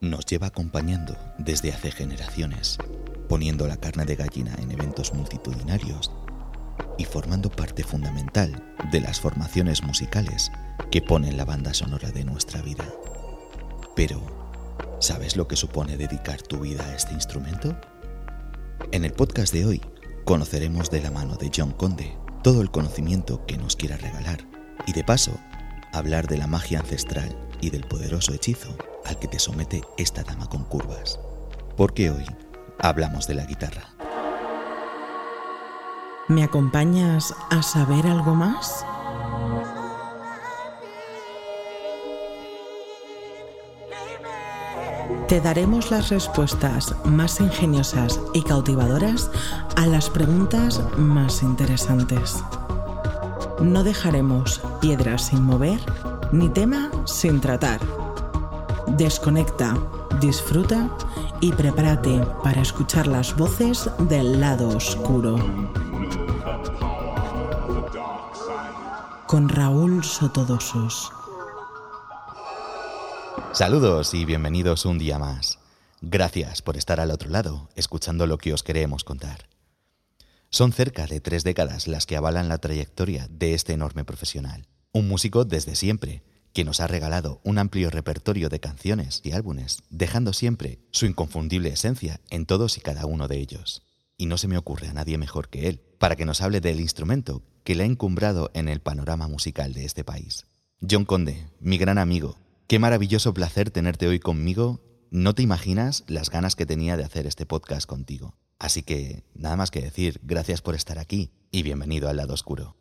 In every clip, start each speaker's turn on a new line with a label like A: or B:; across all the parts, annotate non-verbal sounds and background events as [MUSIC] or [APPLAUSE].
A: nos lleva acompañando desde hace generaciones, poniendo la carne de gallina en eventos multitudinarios y formando parte fundamental de las formaciones musicales que ponen la banda sonora de nuestra vida. Pero, ¿sabes lo que supone dedicar tu vida a este instrumento? En el podcast de hoy conoceremos de la mano de John Conde todo el conocimiento que nos quiera regalar y de paso hablar de la magia ancestral y del poderoso hechizo al que te somete esta dama con curvas. Porque hoy hablamos de la guitarra.
B: ¿Me acompañas a saber algo más? Te daremos las respuestas más ingeniosas y cautivadoras a las preguntas más interesantes. No dejaremos piedras sin mover ni tema sin tratar. Desconecta, disfruta y prepárate para escuchar las voces del lado oscuro. Con Raúl Sotodosos.
A: Saludos y bienvenidos un día más. Gracias por estar al otro lado, escuchando lo que os queremos contar. Son cerca de tres décadas las que avalan la trayectoria de este enorme profesional. Un músico desde siempre, que nos ha regalado un amplio repertorio de canciones y álbumes, dejando siempre su inconfundible esencia en todos y cada uno de ellos. Y no se me ocurre a nadie mejor que él para que nos hable del instrumento que le ha encumbrado en el panorama musical de este país. John Conde, mi gran amigo, qué maravilloso placer tenerte hoy conmigo. No te imaginas las ganas que tenía de hacer este podcast contigo. Así que, nada más que decir, gracias por estar aquí y bienvenido al lado oscuro.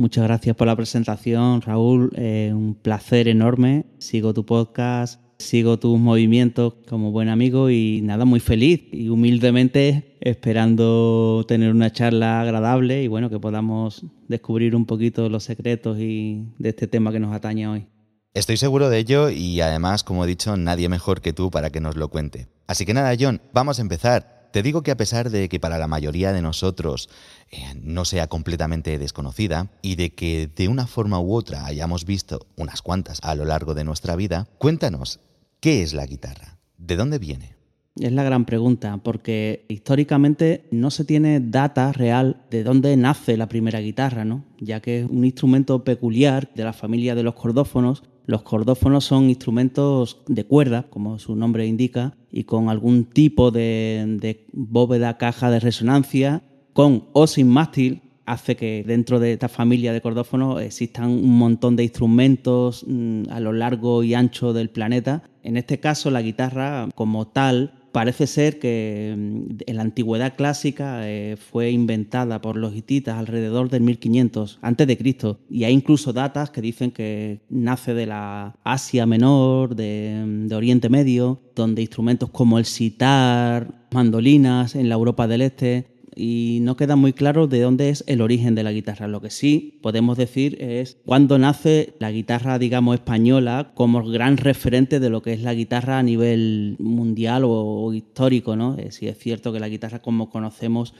C: Muchas gracias por la presentación, Raúl. Eh, un placer enorme. Sigo tu podcast, sigo tus movimientos como buen amigo y nada, muy feliz y humildemente esperando tener una charla agradable y bueno, que podamos descubrir un poquito los secretos y de este tema que nos atañe hoy.
A: Estoy seguro de ello y además, como he dicho, nadie mejor que tú para que nos lo cuente. Así que nada, John, vamos a empezar. Te digo que a pesar de que para la mayoría de nosotros eh, no sea completamente desconocida y de que de una forma u otra hayamos visto unas cuantas a lo largo de nuestra vida, cuéntanos, ¿qué es la guitarra? ¿De dónde viene?
C: Es la gran pregunta, porque históricamente no se tiene data real de dónde nace la primera guitarra, ¿no? Ya que es un instrumento peculiar de la familia de los cordófonos los cordófonos son instrumentos de cuerda, como su nombre indica, y con algún tipo de, bóveda, caja de resonancia, con o sin mástil, hace que dentro de esta familia de cordófonos existan un montón de instrumentos mm, a lo largo y ancho del planeta. En este caso, la guitarra como tal Parece ser que mm, en la antigüedad clásica eh, fue inventada por los hititas alrededor del 1500 antes de Cristo. Y hay incluso datas que dicen que nace de la Asia Menor, de, mm, de Oriente Medio, donde instrumentos como el sitar, mandolinas en la Europa del Este y no queda muy claro de dónde es el origen de la guitarra. Lo que sí podemos decir es cuándo nace la guitarra, digamos, española como gran referente de lo que es la guitarra a nivel mundial o, histórico, ¿no? Eh, si es cierto que la guitarra como conocemos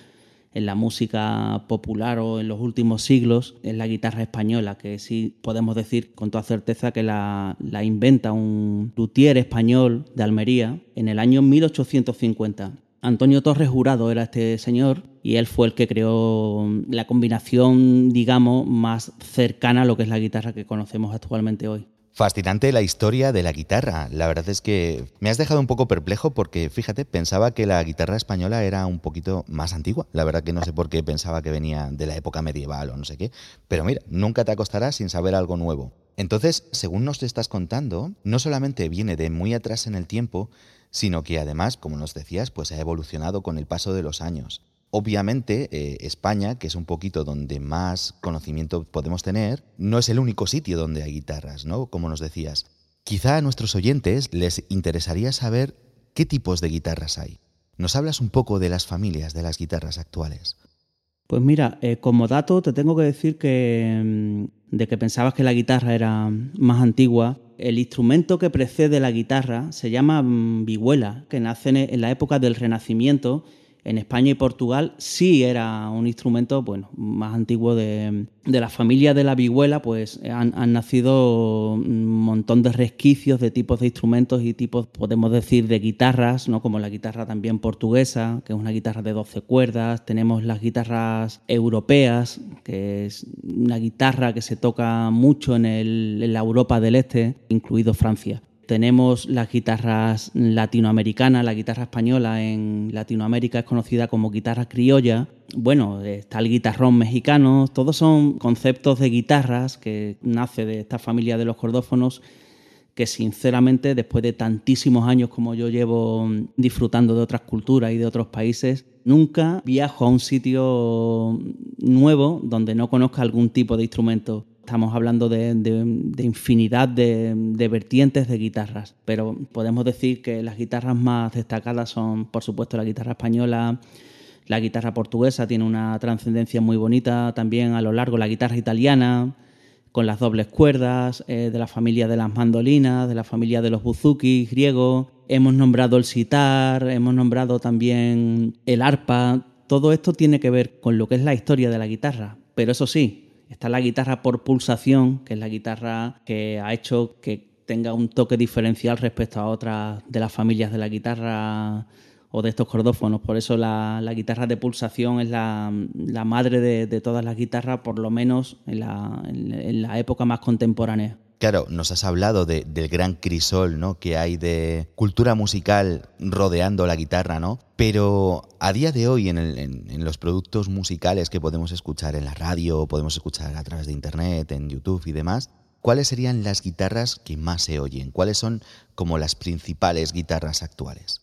C: en la música popular o en los últimos siglos es la guitarra española, que sí podemos decir con toda certeza que la, la inventa un luthier español de Almería en el año 1850 Antonio Torres Jurado era este señor y él fue el que creó la combinación, digamos, más cercana a lo que es la guitarra que conocemos actualmente hoy.
A: Fascinante la historia de la guitarra. La verdad es que me has dejado un poco perplejo porque, fíjate, pensaba que la guitarra española era un poquito más antigua. La verdad que no sé por qué pensaba que venía de la época medieval o no sé qué. Pero mira, nunca te acostarás sin saber algo nuevo. Entonces, según nos estás contando, no solamente viene de muy atrás en el tiempo, sino que además, como nos decías, pues ha evolucionado con el paso de los años. Obviamente, eh, España, que es un poquito donde más conocimiento podemos tener, no es el único sitio donde hay guitarras, ¿no? Como nos decías. Quizá a nuestros oyentes les interesaría saber qué tipos de guitarras hay. ¿Nos hablas un poco de las familias de las guitarras actuales?
C: Pues mira, eh, como dato te tengo que decir que mm, de que pensabas que la guitarra era más antigua, el instrumento que precede la guitarra se llama mm, vihuela, que nace en la época del Renacimiento En España y Portugal sí era un instrumento bueno, más antiguo de, la familia de la vihuela, pues han, nacido un montón de resquicios de tipos de instrumentos y tipos, podemos decir, de guitarras, ¿no? como la guitarra también portuguesa, que es una guitarra de 12 cuerdas. Tenemos las guitarras europeas, que es una guitarra que se toca mucho en, en la Europa del Este, incluido Francia. Tenemos las guitarras latinoamericanas, la guitarra española en Latinoamérica es conocida como guitarra criolla. Bueno, está el guitarrón mexicano, todos son conceptos de guitarras que nace de esta familia de los cordófonos que sinceramente después de tantísimos años como yo llevo disfrutando de otras culturas y de otros países, nunca viajo a un sitio nuevo donde no conozca algún tipo de instrumento. Estamos hablando de, infinidad de, vertientes de guitarras, pero podemos decir que las guitarras más destacadas son, por supuesto, la guitarra española, la guitarra portuguesa tiene una trascendencia muy bonita también a lo largo, la guitarra italiana, con las dobles cuerdas, eh, de la familia de las mandolinas, de la familia de los buzuki griegos. Hemos nombrado el sitar, hemos nombrado también el arpa. Todo esto tiene que ver con lo que es la historia de la guitarra. Pero eso sí, Está la guitarra por pulsación, que es la guitarra que ha hecho que tenga un toque diferencial respecto a otras de las familias de la guitarra o de estos cordófonos. Por eso la, guitarra de pulsación es la, madre de, todas las guitarras, por lo menos en la época más contemporánea.
A: Claro, nos has hablado del gran crisol ¿no? que hay de cultura musical rodeando la guitarra, ¿no? Pero a día de hoy, en, los productos musicales que podemos escuchar en la radio, podemos escuchar a través de internet, en YouTube y demás, ¿cuáles serían las guitarras que más se oyen? ¿Cuáles son como las principales guitarras actuales?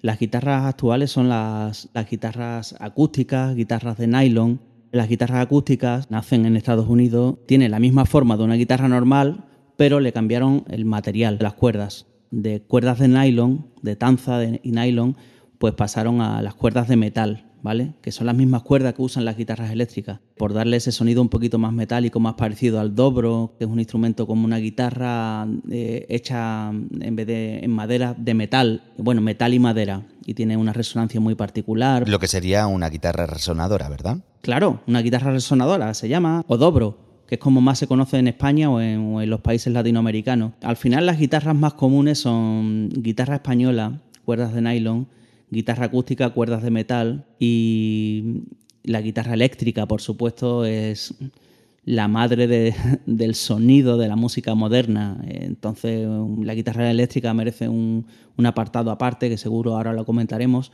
C: Las guitarras actuales son las, las guitarras acústicas, guitarras de nylon. Las guitarras acústicas nacen en Estados Unidos, tienen la misma forma de una guitarra normal, pero le cambiaron el material, las cuerdas. De cuerdas de nylon, de tanza y nylon, pues pasaron a las cuerdas de metal, ¿vale? Que son las mismas cuerdas que usan las guitarras eléctricas, por darle ese sonido un poquito más metálico, más parecido al dobro, que es un instrumento como una guitarra eh, hecha en vez de en madera de metal, bueno, metal y madera, y tiene una resonancia muy particular.
A: Lo que sería una guitarra resonadora, ¿verdad?
C: Claro, una guitarra resonadora se llama, o dobro que es como más se conoce en España o en, los países latinoamericanos. Al final las guitarras más comunes son guitarra española, cuerdas de nylon, guitarra acústica, cuerdas de metal y la guitarra eléctrica, por supuesto, es la madre [LAUGHS] del sonido de la música moderna. Entonces, la guitarra eléctrica merece un, un, apartado aparte, que seguro ahora lo comentaremos,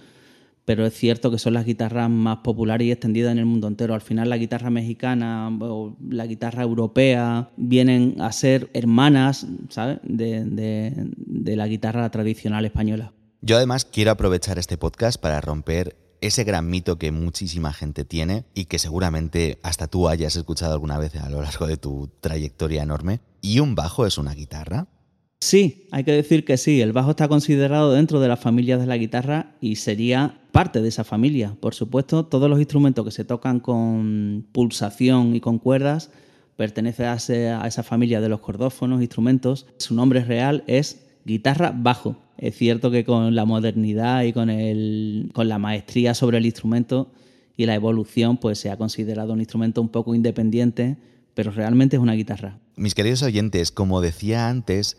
C: pero es cierto que son las guitarras más populares y extendidas en el mundo entero. Al final la guitarra mexicana o la guitarra europea vienen a ser hermanas, ¿sabes?, de, la guitarra tradicional española.
A: Yo además quiero aprovechar este podcast para romper ese gran mito que muchísima gente tiene y que seguramente hasta tú hayas escuchado alguna vez a lo largo de tu trayectoria enorme. ¿Y un bajo es una guitarra?
C: Sí, hay que decir que sí, el bajo está considerado dentro de las familias de la guitarra y sería parte de esa familia. Por supuesto, todos los instrumentos que se tocan con pulsación y con cuerdas pertenecen a, esa familia de los cordófonos, instrumentos. Su nombre real es guitarra bajo. Es cierto que con la modernidad y con, el, con la maestría sobre el instrumento y la evolución, pues se ha considerado un instrumento un poco independiente, pero realmente es una guitarra.
A: Mis queridos oyentes, como decía antes,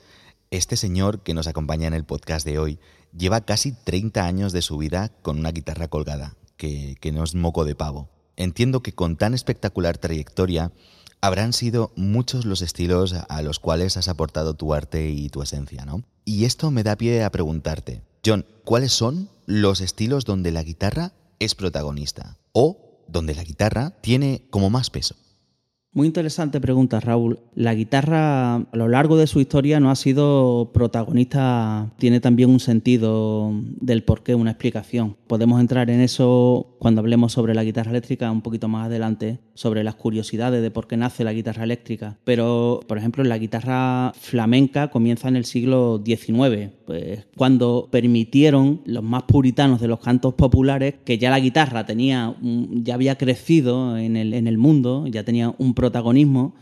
A: este señor que nos acompaña en el podcast de hoy lleva casi 30 años de su vida con una guitarra colgada, que, no es moco de pavo. Entiendo que con tan espectacular trayectoria habrán sido muchos los estilos a los cuales has aportado tu arte y tu esencia, ¿no? Y esto me da pie a preguntarte, John, ¿cuáles son los estilos donde la guitarra es protagonista o donde la guitarra tiene como más peso?
C: Muy interesante pregunta, Raúl. La guitarra a lo largo de su historia no ha sido protagonista, tiene también un sentido del porqué, una explicación. Podemos entrar en eso cuando hablemos sobre la guitarra eléctrica un poquito más adelante, sobre las curiosidades de por qué nace la guitarra eléctrica. Pero, por ejemplo, la guitarra flamenca comienza en el siglo XIX, pues, cuando permitieron los más puritanos de los cantos populares que ya la guitarra tenía, ya había crecido en el, mundo, ya tenía un protagonismo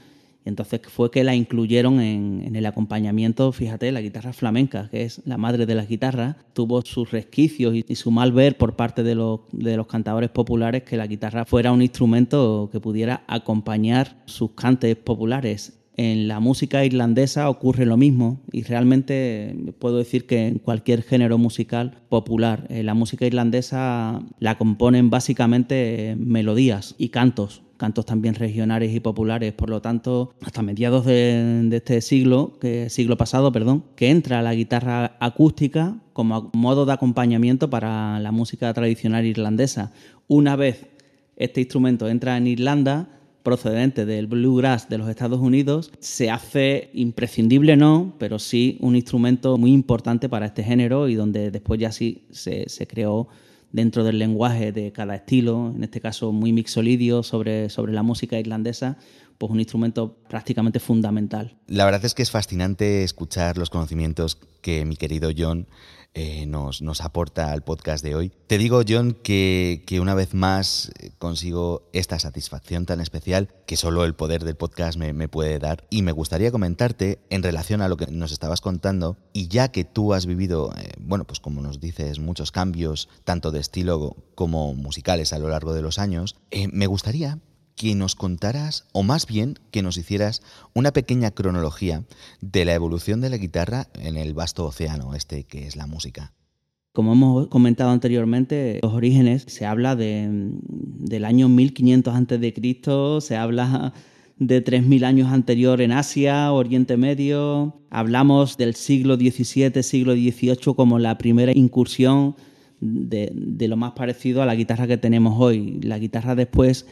C: Entonces fue que la incluyeron en, el acompañamiento, fíjate, la guitarra flamenca, que es la madre de las guitarras, tuvo sus resquicios y, su mal ver por parte de los, de los cantadores populares que la guitarra fuera un instrumento que pudiera acompañar sus cantes populares. En la música irlandesa ocurre lo mismo y realmente puedo decir que en cualquier género musical popular, eh, la música irlandesa la componen básicamente melodías y cantos cantos también regionales y populares. Por lo tanto, hasta mediados de, este siglo, siglo pasado, perdón, que entra la guitarra acústica como modo de acompañamiento para la música tradicional irlandesa. Una vez este instrumento entra en Irlanda, procedente del bluegrass de los Estados Unidos, se hace imprescindible no, pero sí un instrumento muy importante para este género y donde después ya sí se, se creó dentro del lenguaje de cada estilo, en este caso muy mixolidio sobre, sobre la música irlandesa, pues un instrumento prácticamente fundamental.
A: La verdad es que es fascinante escuchar los conocimientos que mi querido John eh, nos, nos, aporta al podcast de hoy. Te digo, John, que, una vez más eh, consigo esta satisfacción tan especial que solo el poder del podcast me, puede dar. Y me gustaría comentarte en relación a lo que nos estabas contando, y ya que tú has vivido, eh, bueno, pues como nos dices, muchos cambios, tanto de estilo como musicales a lo largo de los años, me gustaría que nos contaras, o más bien que nos hicieras una pequeña cronología de la evolución de la guitarra en el vasto océano este que es la música.
C: Como hemos comentado anteriormente, los orígenes se habla de, del año 1500 a.C., se habla de 3.000 años anterior en Asia, Oriente Medio, hablamos del siglo XVII, siglo XVIII como la primera incursión de, de lo más parecido a la guitarra que tenemos hoy. La guitarra después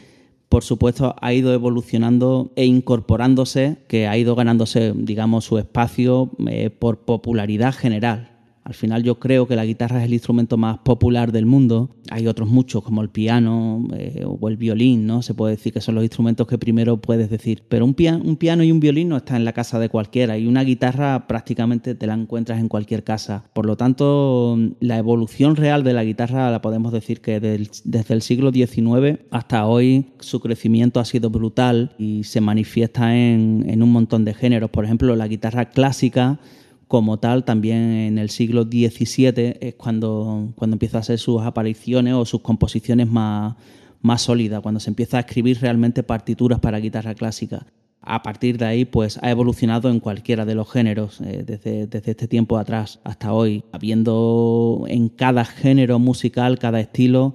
C: por supuesto, ha ido evolucionando e incorporándose, que ha ido ganándose, digamos, su espacio eh, por popularidad general. Al final yo creo que la guitarra es el instrumento más popular del mundo. Hay otros muchos como el piano eh, o el violín, ¿no? Se puede decir que son los instrumentos que primero puedes decir. Pero un, piano y un violín no están en la casa de cualquiera y una guitarra prácticamente te la encuentras en cualquier casa. Por lo tanto, la evolución real de la guitarra la podemos decir que desde el siglo XIX hasta hoy su crecimiento ha sido brutal y se manifiesta en un montón de géneros. Por ejemplo, la guitarra clásica como tal, también en el siglo XVII es cuando, cuando empieza a hacer sus apariciones o sus composiciones más, más sólidas, cuando se empieza a escribir realmente partituras para guitarra clásica. A partir de ahí, pues ha evolucionado en cualquiera de los géneros, eh, desde, desde, este tiempo atrás hasta hoy, habiendo en cada género musical, cada estilo,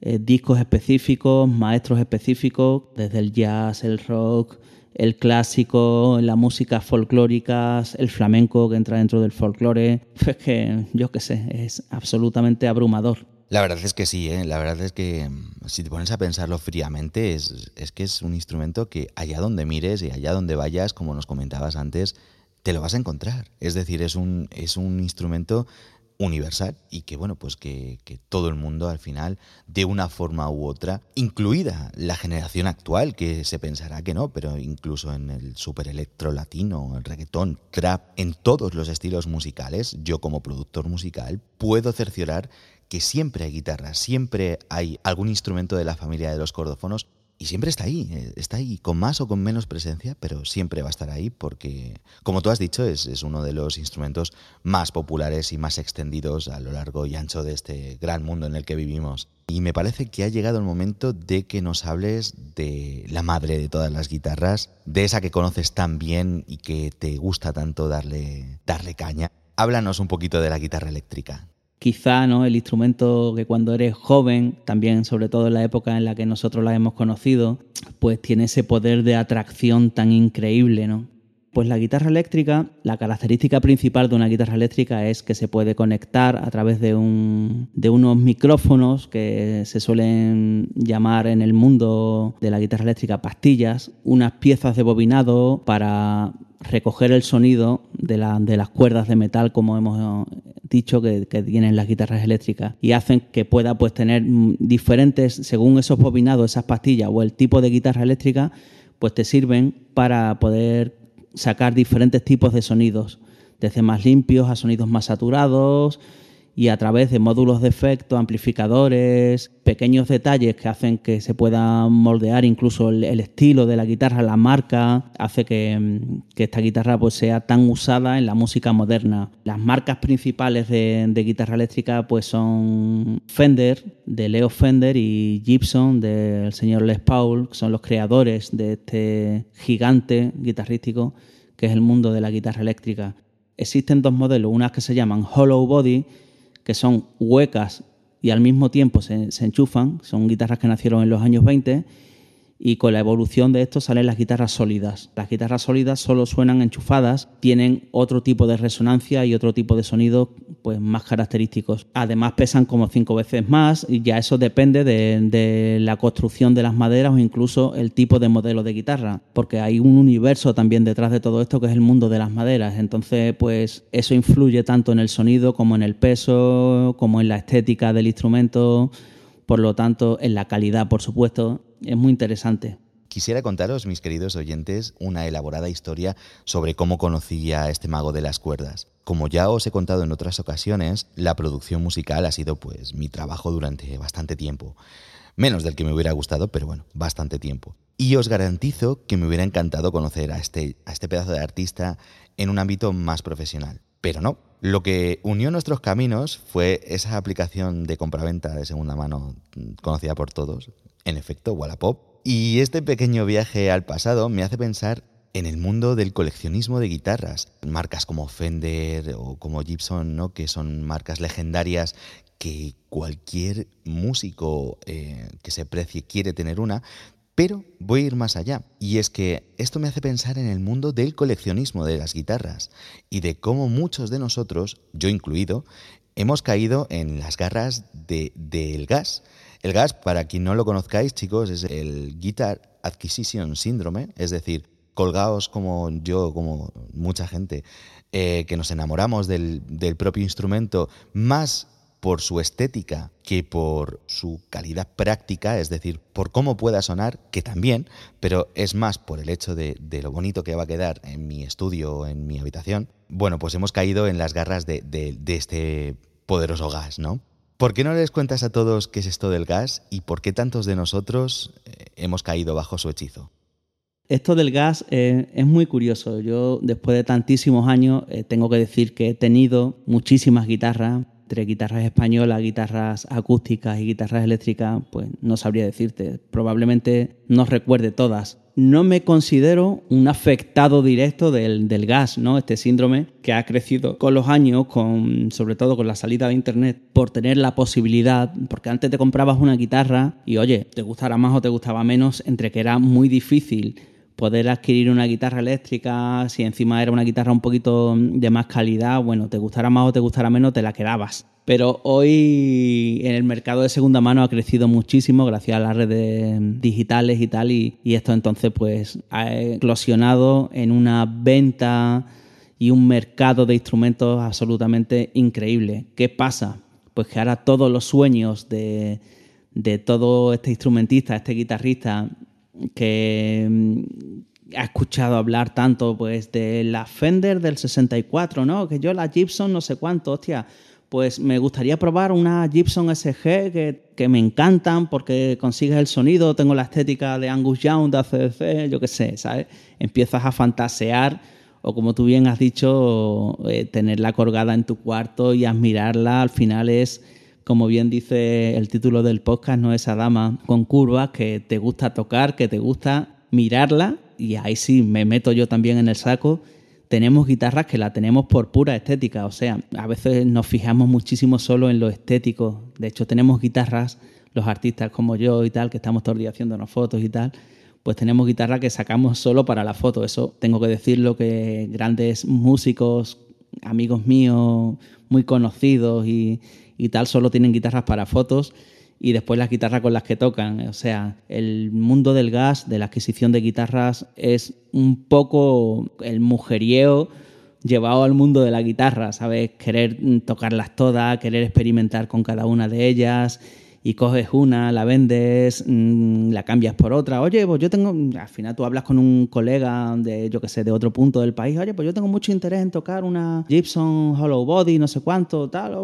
C: eh, discos específicos, maestros específicos, desde el jazz, el rock, el clásico, la música folclórica, el flamenco que entra dentro del folclore. [LAUGHS] Es que, yo qué sé, es absolutamente abrumador.
A: La verdad es que sí, ¿eh? la verdad es que mm, si te pones a pensarlo fríamente, es, es que es un instrumento que allá donde mires y allá donde vayas, como nos comentabas antes, te lo vas a encontrar. Es decir, es un, es un instrumento universal y que bueno pues que, todo el mundo al final de una forma u otra incluida la generación actual que se pensará que no pero incluso en el super electro latino el reggaetón trap en todos los estilos musicales yo como productor musical puedo cerciorar que siempre hay guitarra siempre hay algún instrumento de la familia de los cordófonos y siempre está ahí, eh, está ahí, con más o con menos presencia, pero siempre va a estar ahí porque, como tú has dicho, es, uno de los instrumentos más populares y más extendidos a lo largo y ancho de este gran mundo en el que vivimos. Y me parece que ha llegado el momento de que nos hables de la madre de todas las guitarras, de esa que conoces tan bien y que te gusta tanto darle, darle caña. Háblanos un poquito de la guitarra eléctrica
C: quizá ¿no? el instrumento que cuando eres joven, también sobre todo en la época en la que nosotros la hemos conocido, pues tiene ese poder de atracción tan increíble, ¿no? Pues la guitarra eléctrica, la característica principal de una guitarra eléctrica es que se puede conectar a través de, un, de unos micrófonos que se suelen llamar en el mundo de la guitarra eléctrica pastillas, unas piezas de bobinado para recoger el sonido de, las cuerdas de metal, como hemos dicho, que, tienen las guitarras eléctricas, y hacen que pueda pues, tener diferentes, según esos bobinados, esas pastillas o el tipo de guitarra eléctrica, pues te sirven para poder sacar diferentes tipos de sonidos, desde más limpios a sonidos más saturados, y a través de módulos de efecto, amplificadores, pequeños detalles que hacen que se pueda moldear incluso el, estilo de la guitarra, la marca, hace que, esta guitarra pues, sea tan usada en la música moderna. Las marcas principales de, guitarra eléctrica pues, son Fender, de Leo Fender, y Gibson, del señor Les Paul, que son los creadores de este gigante guitarrístico que es el mundo de la guitarra eléctrica. Existen dos modelos, unas que se llaman Hollow Body, que son huecas y al mismo tiempo se, se enchufan, son guitarras que nacieron en los años 20 y con la evolución de esto salen las guitarras sólidas. Las guitarras sólidas solo suenan enchufadas, tienen otro tipo de resonancia y otro tipo de sonido pues, más característicos. Además pesan como cinco veces más y ya eso depende de, la construcción de las maderas o incluso el tipo de modelo de guitarra, porque hay un universo también detrás de todo esto que es el mundo de las maderas. Entonces pues eso influye tanto en el sonido como en el peso, como en la estética del instrumento por lo tanto, en la calidad, por supuesto, es muy interesante.
A: Quisiera contaros, mis queridos oyentes, una elaborada historia sobre cómo conocí a este mago de las cuerdas. Como ya os he contado en otras ocasiones, la producción musical ha sido pues mi trabajo durante bastante tiempo. Menos del que me hubiera gustado, pero bueno, bastante tiempo. Y os garantizo que me hubiera encantado conocer a este, a este pedazo de artista en un ámbito más profesional. Pero no, lo que unió nuestros caminos fue esa aplicación de compraventa de segunda mano mm, conocida por todos, en efecto, Wallapop. Y este pequeño viaje al pasado me hace pensar en el mundo del coleccionismo de guitarras. Marcas como Fender o como Gibson, ¿no? que son marcas legendarias que cualquier músico eh, que se precie quiere tener una, pero voy a ir más allá, y es que esto me hace pensar en el mundo del coleccionismo de las guitarras y de cómo muchos de nosotros, yo incluido, hemos caído en las garras del gas. El gas, para quien no lo conozcáis, chicos, es el Guitar Acquisition Syndrome, es decir, colgaos como yo, como mucha gente, eh, que nos enamoramos del, del propio instrumento, más por su estética que por su calidad práctica, es decir, por cómo pueda sonar, que también, pero es más por el hecho de, lo bonito que va a quedar en mi estudio o en mi habitación, bueno, pues hemos caído en las garras de, de este poderoso gas, ¿no? ¿Por qué no les cuentas a todos qué es esto del gas y por qué tantos de nosotros eh, hemos caído bajo su hechizo?
C: Esto del gas eh, es muy curioso. Yo, después de tantísimos años, eh, tengo que decir que he tenido muchísimas guitarras, entre guitarras españolas, guitarras acústicas y guitarras eléctricas, pues no sabría decirte. Probablemente no recuerde todas. No me considero un afectado directo del, gas, ¿no? Este síndrome que ha crecido con los años, con, sobre todo con la salida de internet, por tener la posibilidad, porque antes te comprabas una guitarra y oye, te gustara más o te gustaba menos, entre que era muy difícil poder adquirir una guitarra eléctrica, si encima era una guitarra un poquito de más calidad, bueno, te gustara más o te gustara menos, te la quedabas. Pero hoy en el mercado de segunda mano ha crecido muchísimo gracias a las redes digitales y tal, y, esto entonces pues ha eclosionado en una venta y un mercado de instrumentos absolutamente increíble. ¿Qué pasa? Pues que ahora todos los sueños de, de todo este instrumentista, este guitarrista, que mm, ha escuchado hablar tanto pues de la Fender del 64, ¿no? Que yo la Gibson no sé cuánto, hostia, pues me gustaría probar una Gibson SG que, que me encantan porque consigues el sonido, tengo la estética de Angus Young, de ACDC, yo qué sé, ¿sabes? Empiezas a fantasear o como tú bien has dicho, eh, tenerla colgada en tu cuarto y admirarla, al final es como bien dice el título del podcast, no esa dama con curvas que te gusta tocar, que te gusta mirarla, y ahí sí me meto yo también en el saco. Tenemos guitarras que la tenemos por pura estética, o sea, a veces nos fijamos muchísimo solo en lo estético. De hecho, tenemos guitarras, los artistas como yo y tal, que estamos todo el día haciéndonos fotos y tal, pues tenemos guitarras que sacamos solo para la foto. Eso tengo que decirlo que grandes músicos, amigos míos, muy conocidos y, y tal solo tienen guitarras para fotos y después las guitarras con las que tocan. O sea, el mundo del gas, de la adquisición de guitarras, es un poco el mujerieo llevado al mundo de la guitarra, ¿sabes? Querer tocarlas todas, querer experimentar con cada una de ellas y coges una, la vendes, mm, la cambias por otra. Oye, pues yo tengo, al final tú hablas con un colega de, yo que sé, de otro punto del país, oye, pues yo tengo mucho interés en tocar una Gibson Hollow Body, no sé cuánto, tal,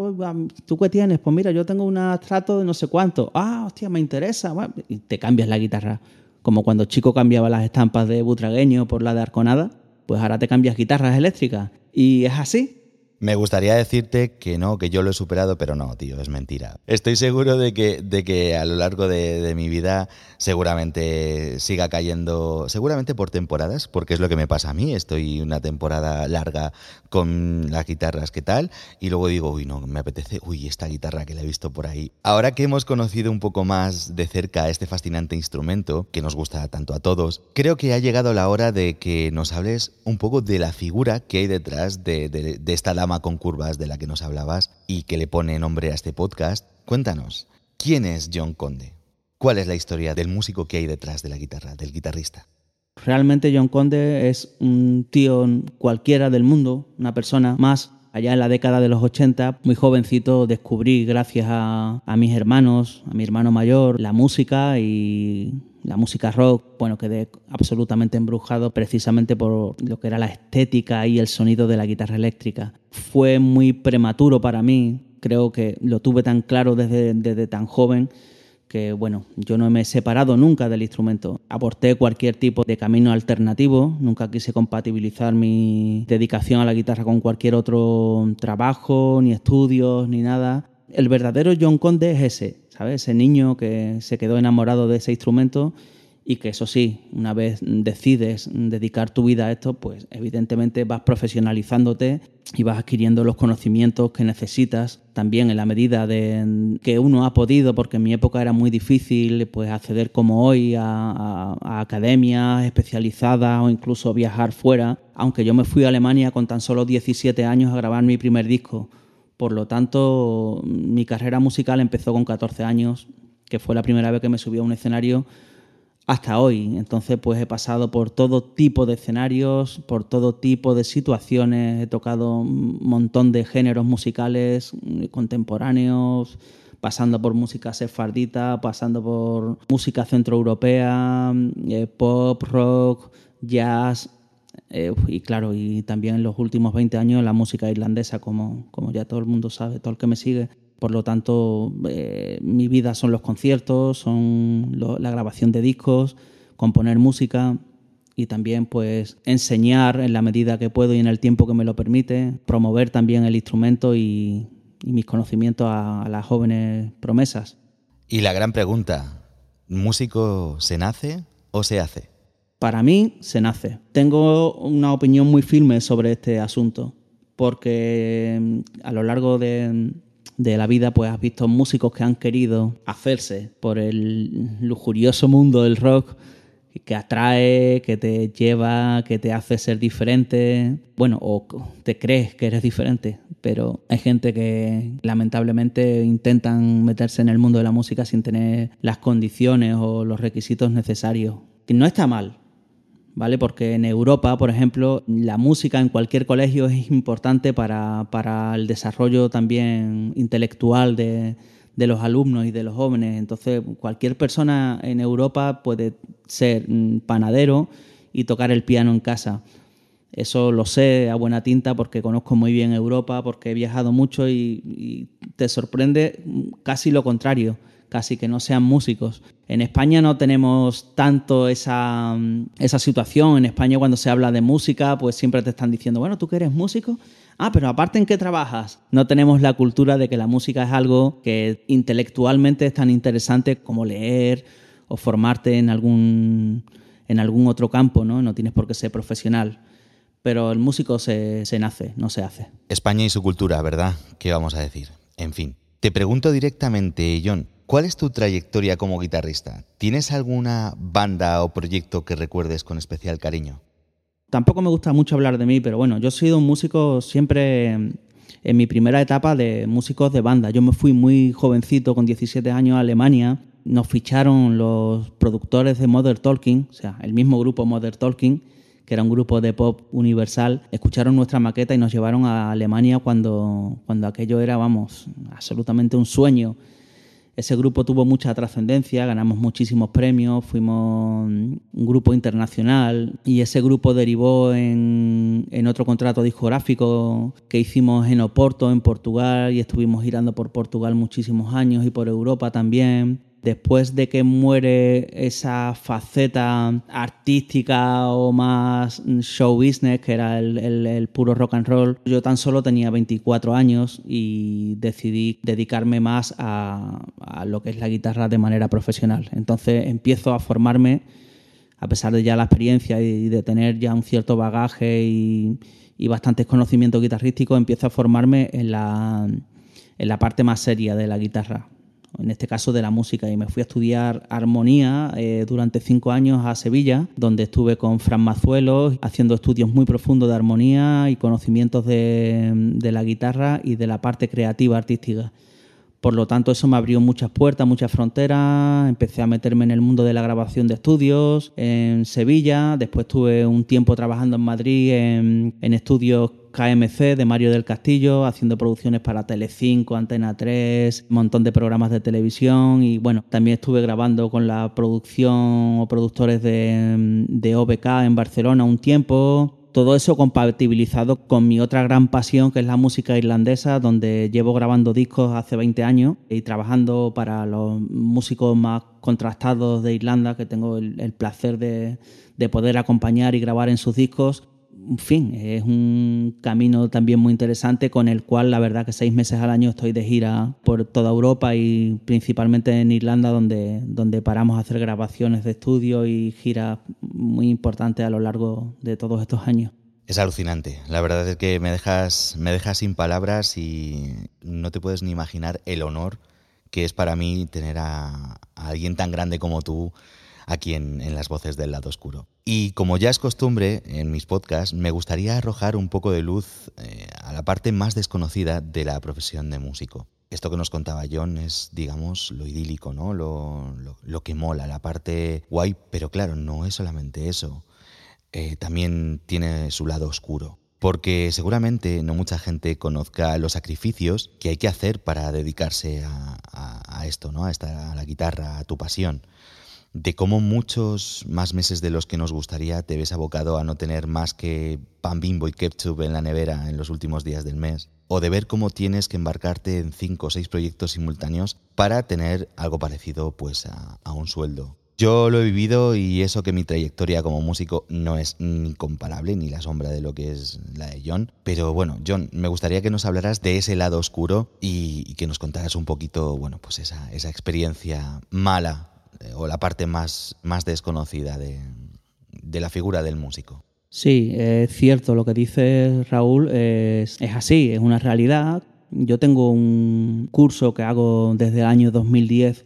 C: ¿tú qué tienes? Pues mira, yo tengo un abstrato de no sé cuánto. Ah, hostia, me interesa. y te cambias la guitarra. Como cuando chico cambiaba las estampas de butragueño por la de arconada, pues ahora te cambias guitarras eléctricas. Y es así,
A: me gustaría decirte que no, que yo lo he superado, pero no, tío, es mentira. Estoy seguro de que, de que a lo largo de, mi vida seguramente siga cayendo, seguramente por temporadas, porque es lo que me pasa a mí. Estoy una temporada larga con las guitarras que tal, y luego digo, uy, no, me apetece, uy, esta guitarra que la he visto por ahí. Ahora que hemos conocido un poco más de cerca este fascinante instrumento, que nos gusta tanto a todos, creo que ha llegado la hora de que nos hables un poco de la figura que hay detrás de, de esta con curvas de la que nos hablabas y que le pone nombre a este podcast, cuéntanos, ¿quién es John Conde? ¿Cuál es la historia del músico que hay detrás de la guitarra, del guitarrista?
C: Realmente John Conde es un tío cualquiera del mundo, una persona más. Allá en la década de los 80, muy jovencito, descubrí, gracias a, a mis hermanos, a mi hermano mayor, la música y la música rock, bueno, quedé absolutamente embrujado precisamente por lo que era la estética y el sonido de la guitarra eléctrica. Fue muy prematuro para mí, creo que lo tuve tan claro desde, desde tan joven que bueno, yo no me he separado nunca del instrumento. Aporté cualquier tipo de camino alternativo, nunca quise compatibilizar mi dedicación a la guitarra con cualquier otro trabajo, ni estudios, ni nada. El verdadero John Conde es ese, ¿sabes? Ese niño que se quedó enamorado de ese instrumento y que eso sí, una vez decides dedicar tu vida a esto, pues evidentemente vas profesionalizándote y vas adquiriendo los conocimientos que necesitas también en la medida de que uno ha podido, porque en mi época era muy difícil pues acceder como hoy a, a academias especializadas o incluso viajar fuera, aunque yo me fui a Alemania con tan solo 17 años a grabar mi primer disco por lo tanto, mi carrera musical empezó con 14 años, que fue la primera vez que me subí a un escenario hasta hoy. Entonces, pues he pasado por todo tipo de escenarios, por todo tipo de situaciones, he tocado un montón de géneros musicales contemporáneos, pasando por música sefardita, pasando por música centroeuropea, eh, pop, rock, jazz, eh, y claro, y también en los últimos 20 años la música irlandesa, como, como ya todo el mundo sabe, todo el que me sigue. Por lo tanto, eh, mi vida son los conciertos, son la grabación de discos, componer música y también pues enseñar en la medida que puedo y en el tiempo que me lo permite, promover también el instrumento y, mis conocimientos a las jóvenes promesas.
A: Y la gran pregunta, ¿músico se nace o se hace?
C: Para mí se nace. Tengo una opinión muy firme sobre este asunto, porque mm, a lo largo de, la vida pues has visto músicos que han querido hacerse por el lujurioso mundo del rock que atrae, que te lleva, que te hace ser diferente, bueno, o te crees que eres diferente, pero hay gente que lamentablemente intentan meterse en el mundo de la música sin tener las condiciones o los requisitos necesarios. No está mal, ¿vale? Porque en Europa, por ejemplo, la música en cualquier colegio es importante para, el desarrollo también intelectual de, los alumnos y de los jóvenes. Entonces, cualquier persona en Europa puede ser mm, panadero y tocar el piano en casa. Eso lo sé a buena tinta porque conozco muy bien Europa, porque he viajado mucho y te sorprende casi lo contrario casi que no sean músicos. En España no tenemos tanto esa, esa situación. En España cuando se habla de música, pues siempre te están diciendo, bueno, ¿tú que eres músico? Ah, pero aparte en qué trabajas. No tenemos la cultura de que la música es algo que intelectualmente es tan interesante como leer o formarte en algún, en algún otro campo, ¿no? No tienes por qué ser profesional. Pero el músico se, se nace, no se hace.
A: España y su cultura, ¿verdad? ¿Qué vamos a decir? En fin. Te pregunto directamente, John, ¿Cuál es tu trayectoria como guitarrista? ¿Tienes alguna banda o proyecto que recuerdes con especial cariño?
C: Tampoco me gusta mucho hablar de mí, pero bueno, yo he sido un músico siempre en mi primera etapa de músicos de banda. Yo me fui muy jovencito, con 17 años, a Alemania. Nos ficharon los productores de Mother Talking, o sea, el mismo grupo Mother Talking, que era un grupo de pop universal. Escucharon nuestra maqueta y nos llevaron a Alemania cuando, cuando aquello era, vamos, absolutamente un sueño Ese grupo tuvo mucha trascendencia, ganamos muchísimos premios, fuimos un grupo internacional y ese grupo derivó en, en otro contrato discográfico que hicimos en Oporto, en Portugal, y estuvimos girando por Portugal muchísimos años y por Europa también después de que muere esa faceta artística o más show business, que era el, puro rock and roll, yo tan solo tenía 24 años y decidí dedicarme más a, lo que es la guitarra de manera profesional. Entonces empiezo a formarme, a pesar de ya la experiencia y de tener ya un cierto bagaje y, y bastantes conocimientos guitarrísticos, empiezo a formarme en la, en la parte más seria de la guitarra en este caso de la música, y me fui a estudiar armonía eh, durante cinco años a Sevilla, donde estuve con Fran Mazuelo haciendo estudios muy profundos de armonía y conocimientos de, de la guitarra y de la parte creativa artística. Por lo tanto, eso me abrió muchas puertas, muchas fronteras. Empecé a meterme en el mundo de la grabación de estudios en Sevilla. Después tuve un tiempo trabajando en Madrid en, en estudios KMC de Mario del Castillo, haciendo producciones para Telecinco, Antena 3, un montón de programas de televisión y bueno, también estuve grabando con la producción o productores de, OBK en Barcelona un tiempo. Todo eso compatibilizado con mi otra gran pasión, que es la música irlandesa, donde llevo grabando discos hace 20 años y trabajando para los músicos más contrastados de Irlanda, que tengo el, placer de, de poder acompañar y grabar en sus discos fin, es un camino también muy interesante con el cual la verdad que seis meses al año estoy de gira por toda Europa y principalmente en Irlanda donde, donde paramos a hacer grabaciones de estudio y giras muy importantes a lo largo de todos estos años.
A: Es alucinante. La verdad es que me dejas, me dejas sin palabras y no te puedes ni imaginar el honor que es para mí tener a, a alguien tan grande como tú aquí en, las voces del lado oscuro. Y como ya es costumbre en mis podcasts, me gustaría arrojar un poco de luz eh, a la parte más desconocida de la profesión de músico. Esto que nos contaba John es, digamos, lo idílico, ¿no? Lo, que mola, la parte guay, pero claro, no es solamente eso. Eh, también tiene su lado oscuro. Porque seguramente no mucha gente conozca los sacrificios que hay que hacer para dedicarse a, esto, ¿no? A, esta, a la guitarra, a tu pasión de cómo muchos más meses de los que nos gustaría te ves abocado a no tener más que pan bimbo y ketchup en la nevera en los últimos días del mes, o de ver cómo tienes que embarcarte en cinco o seis proyectos simultáneos para tener algo parecido pues a, a un sueldo. Yo lo he vivido y eso que mi trayectoria como músico no es ni comparable ni la sombra de lo que es la de John. Pero bueno, John, me gustaría que nos hablaras de ese lado oscuro y, que nos contaras un poquito, bueno, pues esa, esa experiencia mala eh, o la parte más, más desconocida de, de la figura del músico.
C: Sí, es cierto lo que dice Raúl, es, así, es una realidad. Yo tengo un curso que hago desde el año 2010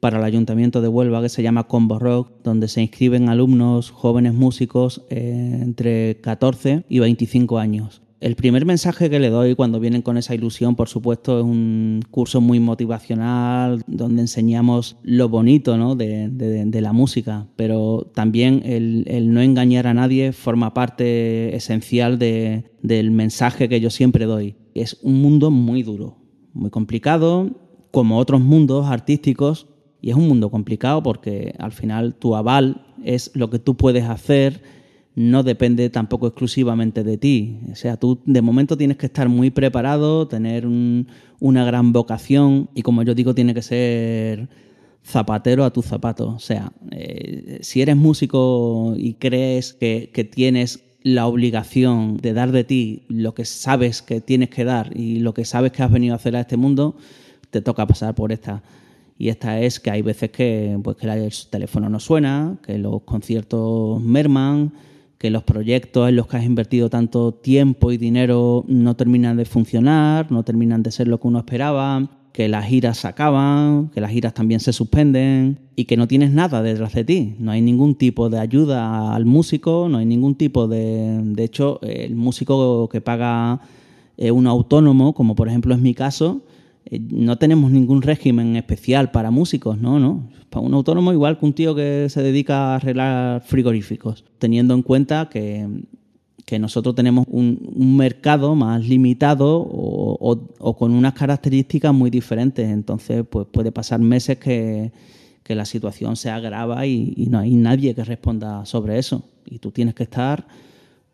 C: para el Ayuntamiento de Huelva que se llama Combo Rock, donde se inscriben alumnos jóvenes músicos eh, entre 14 y 25 años. El primer mensaje que le doy cuando vienen con esa ilusión, por supuesto, es un curso muy motivacional donde enseñamos lo bonito ¿no? de, la música, pero también el, no engañar a nadie forma parte esencial del mensaje que yo siempre doy. Es un mundo muy duro, muy complicado, como otros mundos artísticos, y es un mundo complicado porque al final tu aval es lo que tú puedes hacer no depende tampoco exclusivamente de ti. O sea, tú de momento tienes que estar muy preparado, tener una gran vocación y como yo digo, tiene que ser zapatero a tu zapato. O sea, eh, si eres músico y crees que, que tienes la obligación de dar de ti lo que sabes que tienes que dar y lo que sabes que has venido a hacer a este mundo, te toca pasar por esta. Y esta es que hay veces que, pues, que el teléfono no suena, que los conciertos merman, que los proyectos en los que has invertido tanto tiempo y dinero no terminan de funcionar, no terminan de ser lo que uno esperaba, que las giras se acaban, que las giras también se suspenden y que no tienes nada detrás de ti. No hay ningún tipo de ayuda al músico, no hay ningún tipo de... De hecho, el músico que paga eh, un autónomo, como por ejemplo es mi caso, no tenemos ningún régimen especial para músicos, no, no. Para un autónomo igual que un tío que se dedica a arreglar frigoríficos, teniendo en cuenta que, que nosotros tenemos un, mercado más limitado o, con unas características muy diferentes. Entonces, pues puede pasar meses que, la situación se agrava y, no hay nadie que responda sobre eso. Y tú tienes que estar,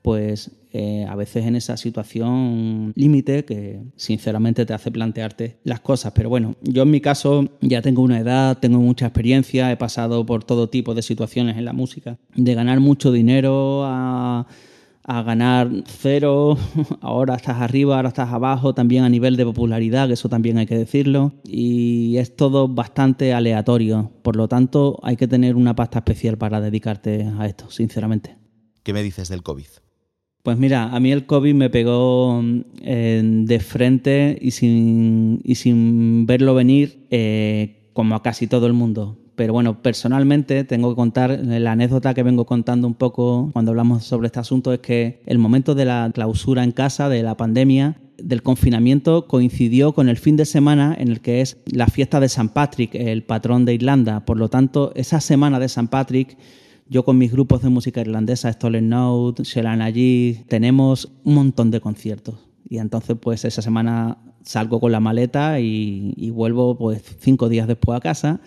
C: pues, eh, a veces en esa situación límite que sinceramente te hace plantearte las cosas. Pero bueno, yo en mi caso ya tengo una edad, tengo mucha experiencia, he pasado por todo tipo de situaciones en la música, de ganar mucho dinero a a ganar cero, [LAUGHS] ahora estás arriba, ahora estás abajo, también a nivel de popularidad, que eso también hay que decirlo, y es todo bastante aleatorio, por lo tanto hay que tener una pasta especial para dedicarte a esto, sinceramente.
A: ¿Qué me dices del COVID?
C: Pues mira, a mí el COVID me pegó eh, de frente y sin, y sin verlo venir eh, como a casi todo el mundo pero bueno, personalmente tengo que contar la anécdota que vengo contando un poco cuando hablamos sobre este asunto es que el momento de la clausura en casa, de la pandemia, del confinamiento coincidió con el fin de semana en el que es la fiesta de San Patrick, el patrón de Irlanda. Por lo tanto, esa semana de San Patrick, yo con mis grupos de música irlandesa, Stolen Note, Shelan allí, tenemos un montón de conciertos. Y entonces, pues esa semana salgo con la maleta y, y vuelvo pues cinco días después a casa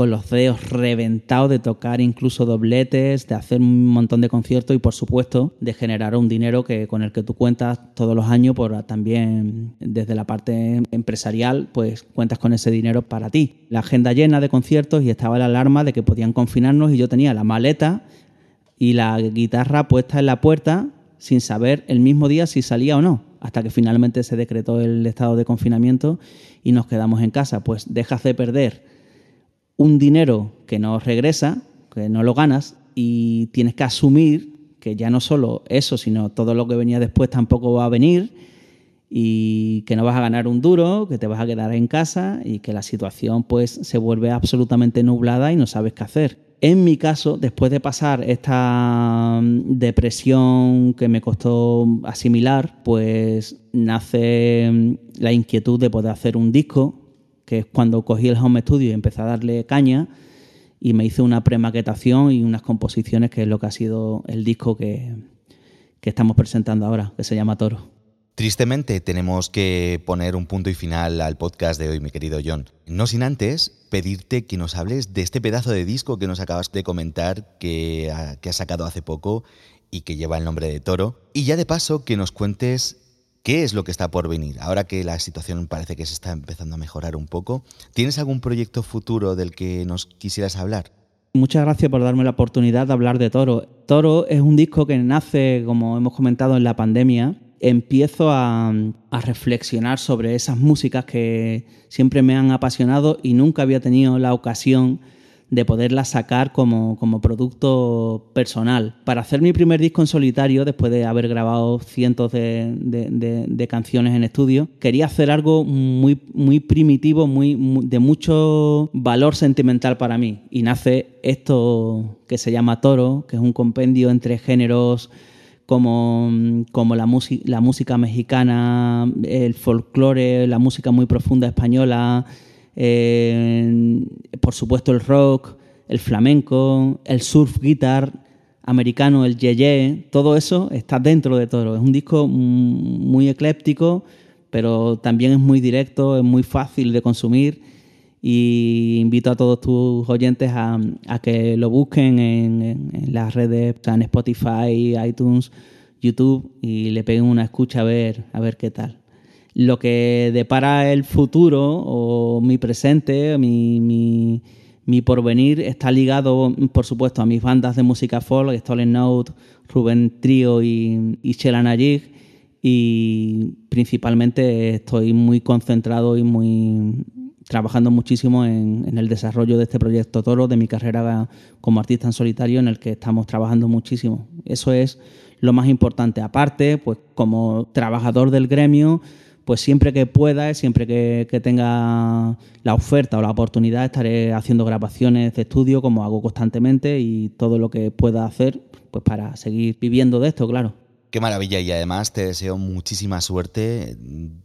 C: con los dedos reventados de tocar incluso dobletes, de hacer un montón de conciertos y por supuesto de generar un dinero que con el que tú cuentas todos los años por también desde la parte empresarial pues cuentas con ese dinero para ti. La agenda llena de conciertos y estaba la alarma de que podían confinarnos y yo tenía la maleta y la guitarra puesta en la puerta sin saber el mismo día si salía o no, hasta que finalmente se decretó el estado de confinamiento y nos quedamos en casa. Pues dejas de perder un dinero que no regresa, que no lo ganas, y tienes que asumir que ya no solo eso, sino todo lo que venía después tampoco va a venir y que no vas a ganar un duro, que te vas a quedar en casa y que la situación pues se vuelve absolutamente nublada y no sabes qué hacer. En mi caso, después de pasar esta mm, depresión que me costó asimilar, pues nace mm, la inquietud de poder hacer un disco que es cuando cogí el home studio y empecé a darle caña y me hice una premaquetación y unas composiciones que es lo que ha sido el disco que, que estamos presentando ahora, que se llama Toro.
A: Tristemente tenemos que poner un punto y final al podcast de hoy, mi querido John. No sin antes pedirte que nos hables de este pedazo de disco que nos acabas de comentar, que que ha sacado hace poco y que lleva el nombre de Toro. Y ya de paso que nos cuentes ¿Qué es lo que está por venir? Ahora que la situación parece que se está empezando a mejorar un poco, ¿tienes algún proyecto futuro del que nos quisieras hablar?
C: Muchas gracias por darme la oportunidad de hablar de Toro. Toro es un disco que nace, como hemos comentado, en la pandemia. Empiezo a, a reflexionar sobre esas músicas que siempre me han apasionado y nunca había tenido la ocasión de poderla sacar como, producto personal. Para hacer mi primer disco en solitario, después de haber grabado cientos de, canciones en estudio, quería hacer algo muy, muy primitivo, muy, de mucho valor sentimental para mí. Y nace esto que se llama Toro, que es un compendio entre géneros como, como la, la música mexicana, el folclore, la música muy profunda española, por supuesto el rock, el flamenco, el surf guitar americano, el yeye, todo eso está dentro de Toro. Es un disco muy ecléptico, pero también es muy directo, es muy fácil de consumir y invito a todos tus oyentes a, que lo busquen en, las redes, en Spotify, iTunes, YouTube y le peguen una escucha a ver, a ver qué tal lo que depara el futuro o mi presente, mi, porvenir está ligado, por supuesto, a mis bandas de música folk, Stolen Note, Rubén Trio y, y Sheila y principalmente estoy muy concentrado y muy trabajando muchísimo en, en, el desarrollo de este proyecto Toro, de mi carrera como artista en solitario, en el que estamos trabajando muchísimo. Eso es lo más importante. Aparte, pues como trabajador del gremio, pues siempre que pueda, siempre que, tenga la oferta o la oportunidad, estaré haciendo grabaciones de estudio como hago constantemente y todo lo que pueda hacer pues para seguir viviendo de esto, claro.
A: Qué maravilla y además te deseo muchísima suerte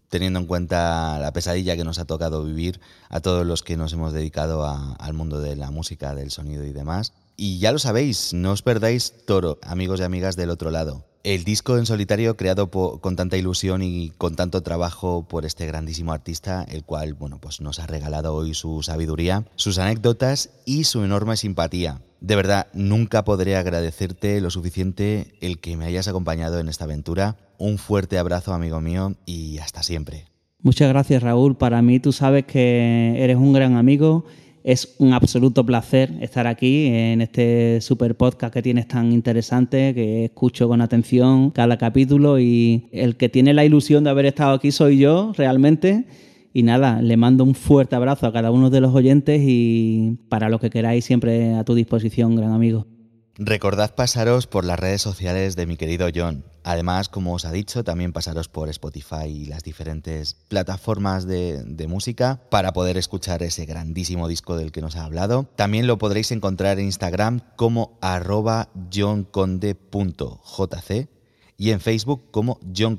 A: teniendo en cuenta la pesadilla que nos ha tocado vivir a todos los que nos hemos dedicado al mundo de la música, del sonido y demás. Y ya lo sabéis, no os perdáis Toro, amigos y amigas del otro lado. El disco en solitario creado con tanta ilusión y con tanto trabajo por este grandísimo artista, el cual, bueno, pues nos ha regalado hoy su sabiduría, sus anécdotas y su enorme simpatía. De verdad, nunca podré agradecerte lo suficiente el que me hayas acompañado en esta aventura. Un fuerte abrazo, amigo mío, y hasta siempre.
C: Muchas gracias, Raúl. Para mí tú sabes que eres un gran amigo es un absoluto placer estar aquí en este super podcast que tienes tan interesante, que escucho con atención cada capítulo y el que tiene la ilusión de haber estado aquí soy yo realmente. Y nada, le mando un fuerte abrazo a cada uno de los oyentes y para lo que queráis siempre a tu disposición, gran amigo.
A: Recordad pasaros por las redes sociales de mi querido John. Además, como os ha dicho, también pasaros por Spotify y las diferentes plataformas de, música para poder escuchar ese grandísimo disco del que nos ha hablado. También lo podréis encontrar en Instagram como arroba johnconde.jc y en Facebook como John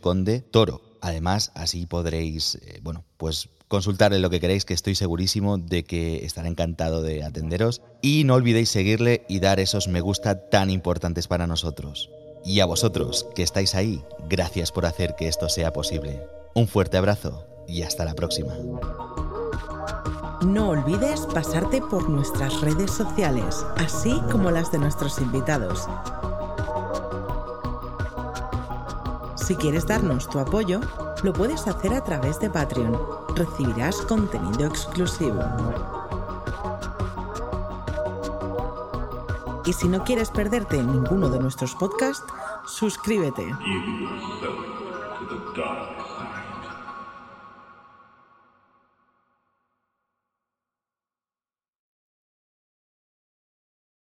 A: Toro. Además, así podréis, eh, bueno, pues consultarle lo que queréis, que estoy segurísimo de que estará encantado de atenderos. Y no olvidéis seguirle y dar esos me gusta tan importantes para nosotros. Y a vosotros, que estáis ahí, gracias por hacer que esto sea posible. Un fuerte abrazo y hasta la próxima.
B: No olvides pasarte por nuestras redes sociales, así como las de nuestros invitados. Si quieres darnos tu apoyo, lo puedes hacer a través de Patreon. Recibirás contenido exclusivo. Y si no quieres perderte ninguno de nuestros podcasts, suscríbete.